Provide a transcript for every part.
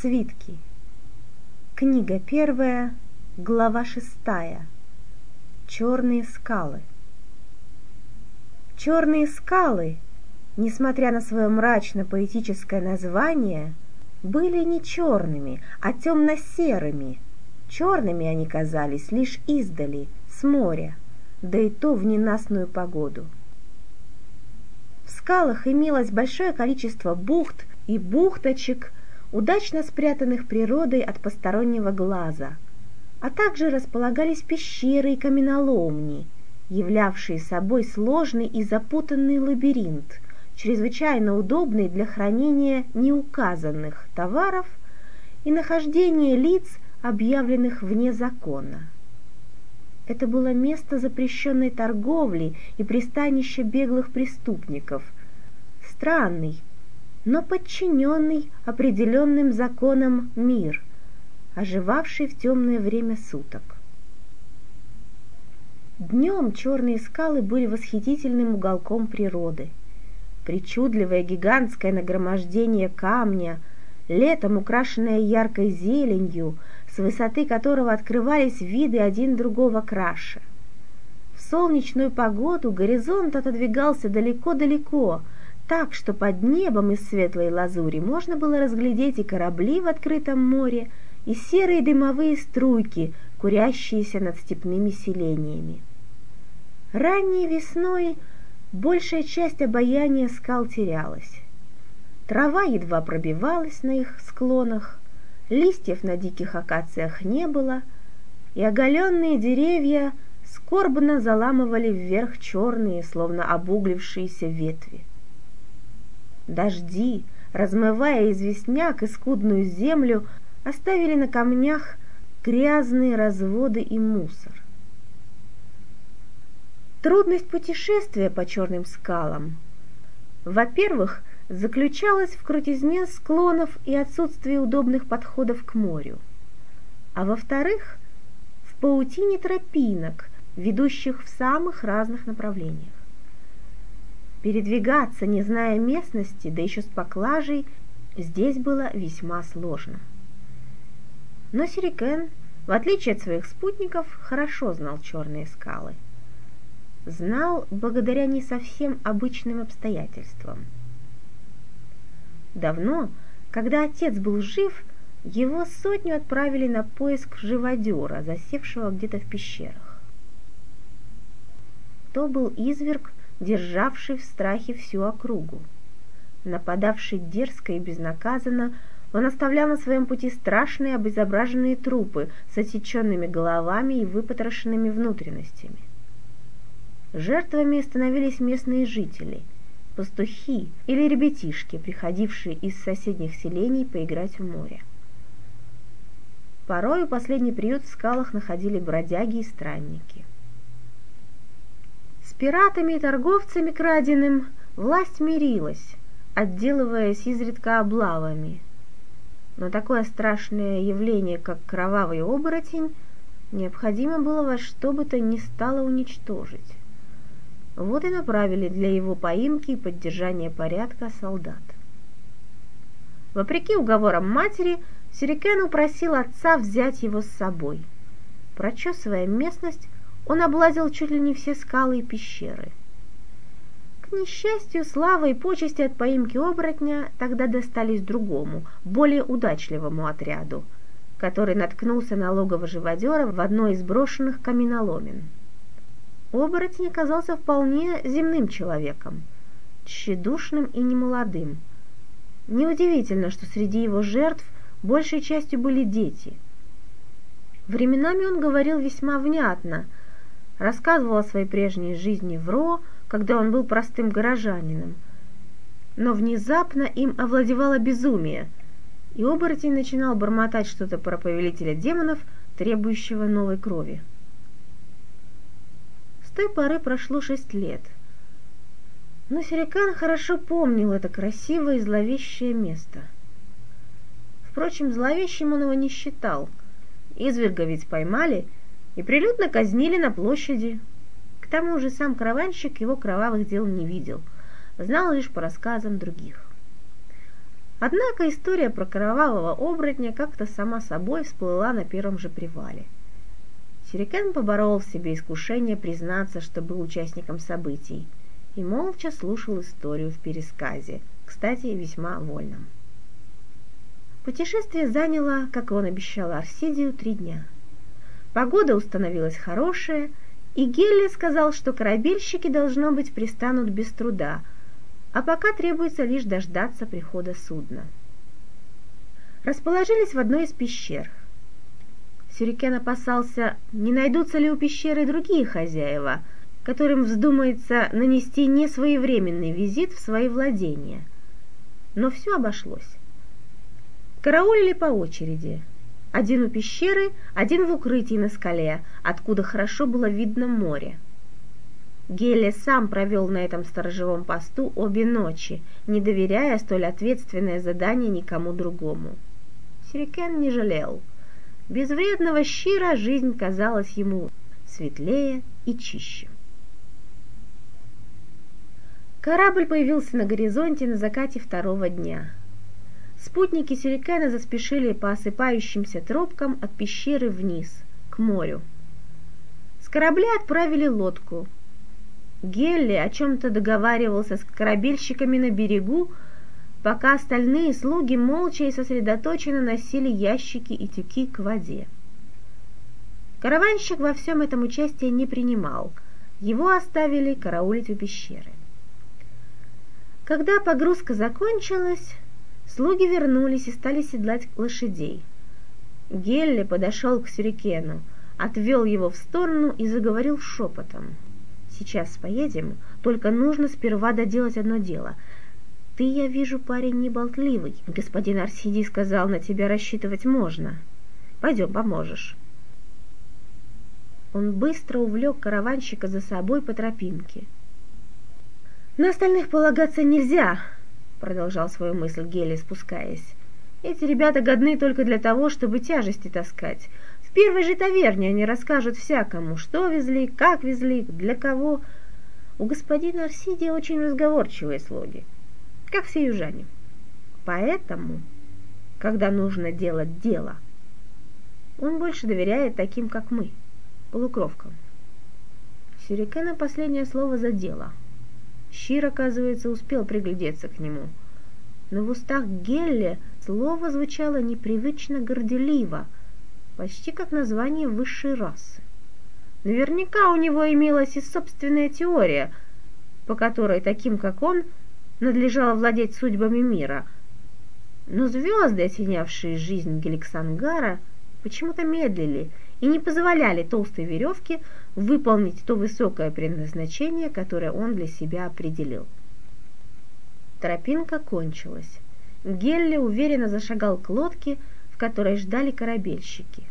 Свитки. Книга первая, глава шестая. Черные скалы. Черные скалы, несмотря на свое мрачно-поэтическое название, были не черными, а темно-серыми. Черными они казались лишь издали, с моря, да и то в ненастную погоду. В скалах имелось большое количество бухт и бухточек – удачно спрятанных природой от постороннего глаза, а также располагались пещеры и каменоломни, являвшие собой сложный и запутанный лабиринт, чрезвычайно удобный для хранения неуказанных товаров и нахождения лиц, объявленных вне закона. Это было место запрещенной торговли и пристанище беглых преступников. Странный, но подчиненный определенным законам мир, оживавший в темное время суток. Днем черные скалы были восхитительным уголком природы. Причудливое гигантское нагромождение камня, летом украшенное яркой зеленью, с высоты которого открывались виды один другого краше. В солнечную погоду горизонт отодвигался далеко-далеко, так что под небом из светлой лазури можно было разглядеть и корабли в открытом море, и серые дымовые струйки, курящиеся над степными селениями. Ранней весной большая часть обаяния скал терялась. Трава едва пробивалась на их склонах, листьев на диких акациях не было, и оголенные деревья скорбно заламывали вверх черные, словно обуглившиеся ветви. Дожди, размывая известняк и скудную землю, оставили на камнях грязные разводы и мусор. Трудность путешествия по черным скалам, во-первых, заключалась в крутизне склонов и отсутствии удобных подходов к морю, а во-вторых, в паутине тропинок, ведущих в самых разных направлениях. Передвигаться, не зная местности, да еще с поклажей, здесь было весьма сложно. Но Сирикен, в отличие от своих спутников, хорошо знал черные скалы. Знал благодаря не совсем обычным обстоятельствам. Давно, когда отец был жив, его сотню отправили на поиск живодера, засевшего где-то в пещерах. То был изверг, державший в страхе всю округу. Нападавший дерзко и безнаказанно, он оставлял на своем пути страшные обезображенные трупы с отсеченными головами и выпотрошенными внутренностями. Жертвами становились местные жители, пастухи или ребятишки, приходившие из соседних селений поиграть в море. Порою последний приют в скалах находили бродяги и странники пиратами и торговцами краденым власть мирилась, отделываясь изредка облавами. Но такое страшное явление, как кровавый оборотень, необходимо было во что бы то ни стало уничтожить. Вот и направили для его поимки и поддержания порядка солдат. Вопреки уговорам матери, Сирикен упросил отца взять его с собой. Прочесывая местность, он облазил чуть ли не все скалы и пещеры. К несчастью, слава и почести от поимки оборотня тогда достались другому, более удачливому отряду, который наткнулся на логово живодера в одной из брошенных каменоломен. Оборотень оказался вполне земным человеком, тщедушным и немолодым. Неудивительно, что среди его жертв большей частью были дети. Временами он говорил весьма внятно – рассказывал о своей прежней жизни в Ро, когда он был простым горожанином. Но внезапно им овладевало безумие, и оборотень начинал бормотать что-то про повелителя демонов, требующего новой крови. С той поры прошло шесть лет. Но Серикан хорошо помнил это красивое и зловещее место. Впрочем, зловещим он его не считал. Изверга ведь поймали — и прилюдно казнили на площади. К тому же сам караванщик его кровавых дел не видел, знал лишь по рассказам других. Однако история про кровавого оборотня как-то сама собой всплыла на первом же привале. Сюрикен поборол в себе искушение признаться, что был участником событий, и молча слушал историю в пересказе, кстати, весьма вольном. Путешествие заняло, как он обещал Арсидию, три дня. Погода установилась хорошая, и Гелли сказал, что корабельщики, должно быть, пристанут без труда, а пока требуется лишь дождаться прихода судна. Расположились в одной из пещер. Сюрикен опасался, не найдутся ли у пещеры другие хозяева, которым вздумается нанести несвоевременный визит в свои владения. Но все обошлось. Караулили по очереди. Один у пещеры, один в укрытии на скале, откуда хорошо было видно море. Гелия сам провел на этом сторожевом посту обе ночи, не доверяя столь ответственное задание никому другому. Сирикен не жалел. Без вредного щира жизнь казалась ему светлее и чище. Корабль появился на горизонте на закате второго дня. Спутники Сюрикена заспешили по осыпающимся тропкам от пещеры вниз, к морю. С корабля отправили лодку. Гелли о чем-то договаривался с корабельщиками на берегу, пока остальные слуги молча и сосредоточенно носили ящики и тюки к воде. Караванщик во всем этом участия не принимал. Его оставили караулить у пещеры. Когда погрузка закончилась, Слуги вернулись и стали седлать лошадей. Гелли подошел к Сюрикену, отвел его в сторону и заговорил шепотом. «Сейчас поедем, только нужно сперва доделать одно дело. Ты, я вижу, парень неболтливый. Господин Арсидий сказал, на тебя рассчитывать можно. Пойдем, поможешь». Он быстро увлек караванщика за собой по тропинке. «На остальных полагаться нельзя», продолжал свою мысль Гели, спускаясь. Эти ребята годны только для того, чтобы тяжести таскать. В первой же таверне они расскажут всякому, что везли, как везли, для кого. У господина Арсидия очень разговорчивые слуги, как все южане. Поэтому, когда нужно делать дело, он больше доверяет таким, как мы, полукровкам. Сюрикена последнее слово за дело – Щир, оказывается, успел приглядеться к нему. Но в устах Гелли слово звучало непривычно горделиво, почти как название высшей расы. Наверняка у него имелась и собственная теория, по которой таким, как он, надлежало владеть судьбами мира. Но звезды, осенявшие жизнь Геликсангара, почему-то медлили и не позволяли толстой веревке выполнить то высокое предназначение, которое он для себя определил. Тропинка кончилась. Гелли уверенно зашагал к лодке, в которой ждали корабельщики.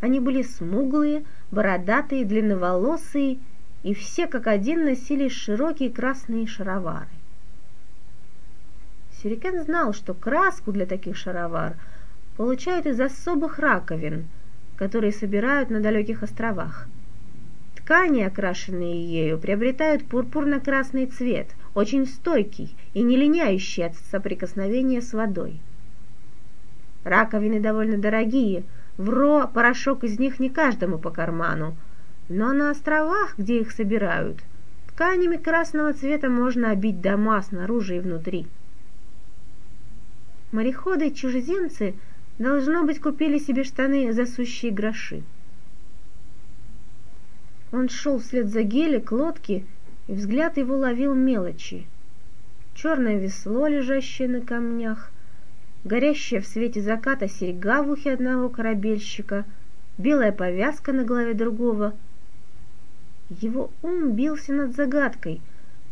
Они были смуглые, бородатые, длинноволосые, и все как один носили широкие красные шаровары. Сюрикен знал, что краску для таких шаровар получают из особых раковин – которые собирают на далеких островах. Ткани, окрашенные ею, приобретают пурпурно-красный цвет, очень стойкий и не линяющий от соприкосновения с водой. Раковины довольно дорогие, в Ро порошок из них не каждому по карману, но на островах, где их собирают, тканями красного цвета можно обить дома снаружи и внутри. Мореходы-чужеземцы – Должно быть, купили себе штаны за сущие гроши. Он шел вслед за Гели к лодке, и взгляд его ловил мелочи. Черное весло, лежащее на камнях, горящая в свете заката серьга в ухе одного корабельщика, белая повязка на голове другого. Его ум бился над загадкой,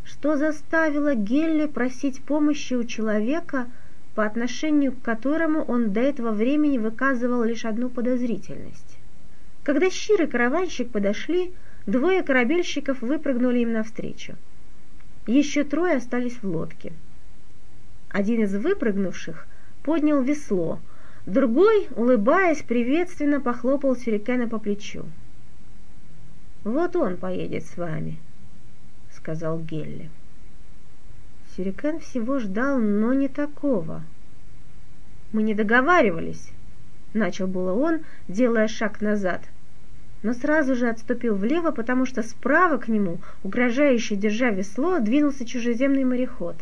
что заставило Гелли просить помощи у человека — по отношению к которому он до этого времени выказывал лишь одну подозрительность. Когда Щир и караванщик подошли, двое корабельщиков выпрыгнули им навстречу. Еще трое остались в лодке. Один из выпрыгнувших поднял весло, другой, улыбаясь, приветственно похлопал Сюрикена по плечу. «Вот он поедет с вами», — сказал Гелли. Сюрикен всего ждал, но не такого. «Мы не договаривались», — начал было он, делая шаг назад, но сразу же отступил влево, потому что справа к нему, угрожающе держа весло, двинулся чужеземный мореход.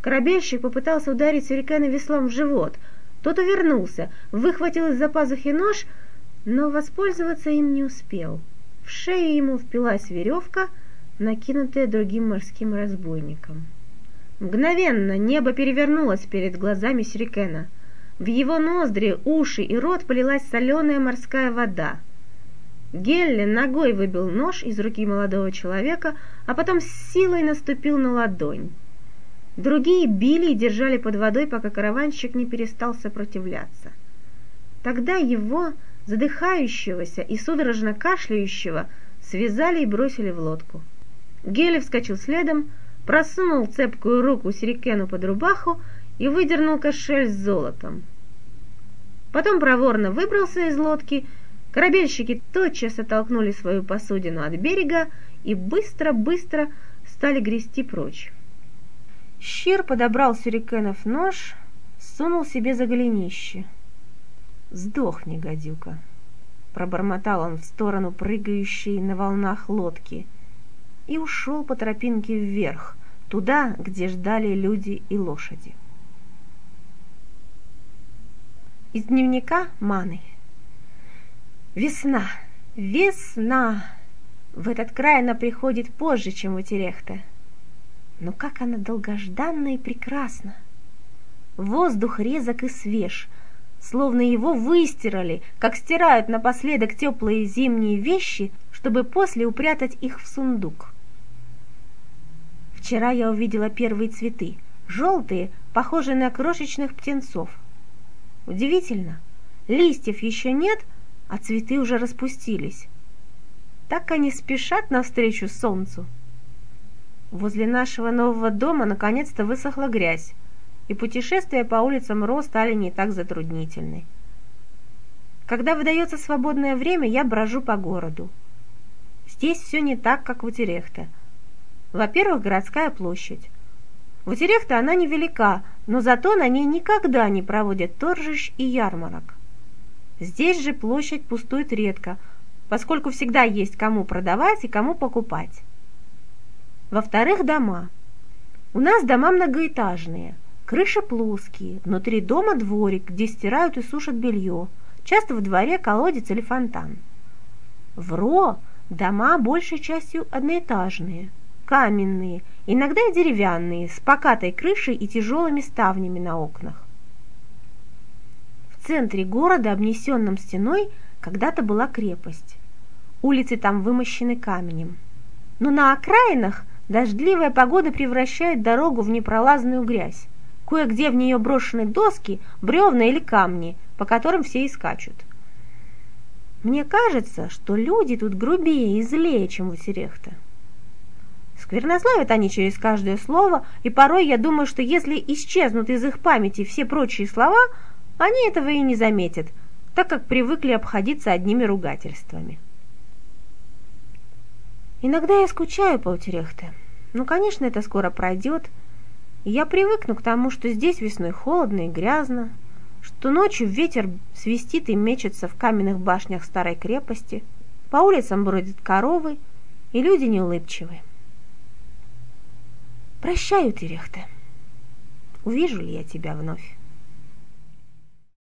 Корабельщик попытался ударить Сюрикена веслом в живот. Тот увернулся, выхватил из-за пазухи нож, но воспользоваться им не успел. В шею ему впилась веревка, накинутая другим морским разбойником. Мгновенно небо перевернулось перед глазами Сюрикена. В его ноздри, уши и рот полилась соленая морская вода. Гелли ногой выбил нож из руки молодого человека, а потом с силой наступил на ладонь. Другие били и держали под водой, пока караванщик не перестал сопротивляться. Тогда его, задыхающегося и судорожно кашляющего, связали и бросили в лодку. Гелли вскочил следом, просунул цепкую руку Сирикену под рубаху и выдернул кошель с золотом. Потом проворно выбрался из лодки, корабельщики тотчас оттолкнули свою посудину от берега и быстро-быстро стали грести прочь. Щир подобрал Сюрикенов нож, сунул себе за голенище. «Сдохни, гадюка!» Пробормотал он в сторону прыгающей на волнах лодки и ушел по тропинке вверх, туда, где ждали люди и лошади. Из дневника Маны. Весна, весна! В этот край она приходит позже, чем в Этерехте. Но как она долгожданна и прекрасна! Воздух резок и свеж, словно его выстирали, как стирают напоследок теплые зимние вещи, чтобы после упрятать их в сундук. Вчера я увидела первые цветы, желтые, похожие на крошечных птенцов. Удивительно, листьев еще нет, а цветы уже распустились. Так они спешат навстречу солнцу. Возле нашего нового дома наконец-то высохла грязь, и путешествия по улицам Ро стали не так затруднительны. Когда выдается свободное время, я брожу по городу. Здесь все не так, как в Утерехте – во-первых, городская площадь. В Утерехте она невелика, но зато на ней никогда не проводят торжищ и ярмарок. Здесь же площадь пустует редко, поскольку всегда есть кому продавать и кому покупать. Во-вторых, дома. У нас дома многоэтажные, крыши плоские, внутри дома дворик, где стирают и сушат белье, часто в дворе колодец или фонтан. В Ро дома большей частью одноэтажные – каменные, иногда и деревянные, с покатой крышей и тяжелыми ставнями на окнах. В центре города, обнесенном стеной, когда-то была крепость. Улицы там вымощены каменем. Но на окраинах дождливая погода превращает дорогу в непролазную грязь. Кое-где в нее брошены доски, бревна или камни, по которым все и скачут. Мне кажется, что люди тут грубее и злее, чем в Серехте. Сквернословят они через каждое слово, и порой я думаю, что если исчезнут из их памяти все прочие слова, они этого и не заметят, так как привыкли обходиться одними ругательствами. Иногда я скучаю по Утерехте, но, конечно, это скоро пройдет, и я привыкну к тому, что здесь весной холодно и грязно, что ночью ветер свистит и мечется в каменных башнях старой крепости, по улицам бродят коровы, и люди неулыбчивые. Прощаю, Терехте. Увижу ли я тебя вновь?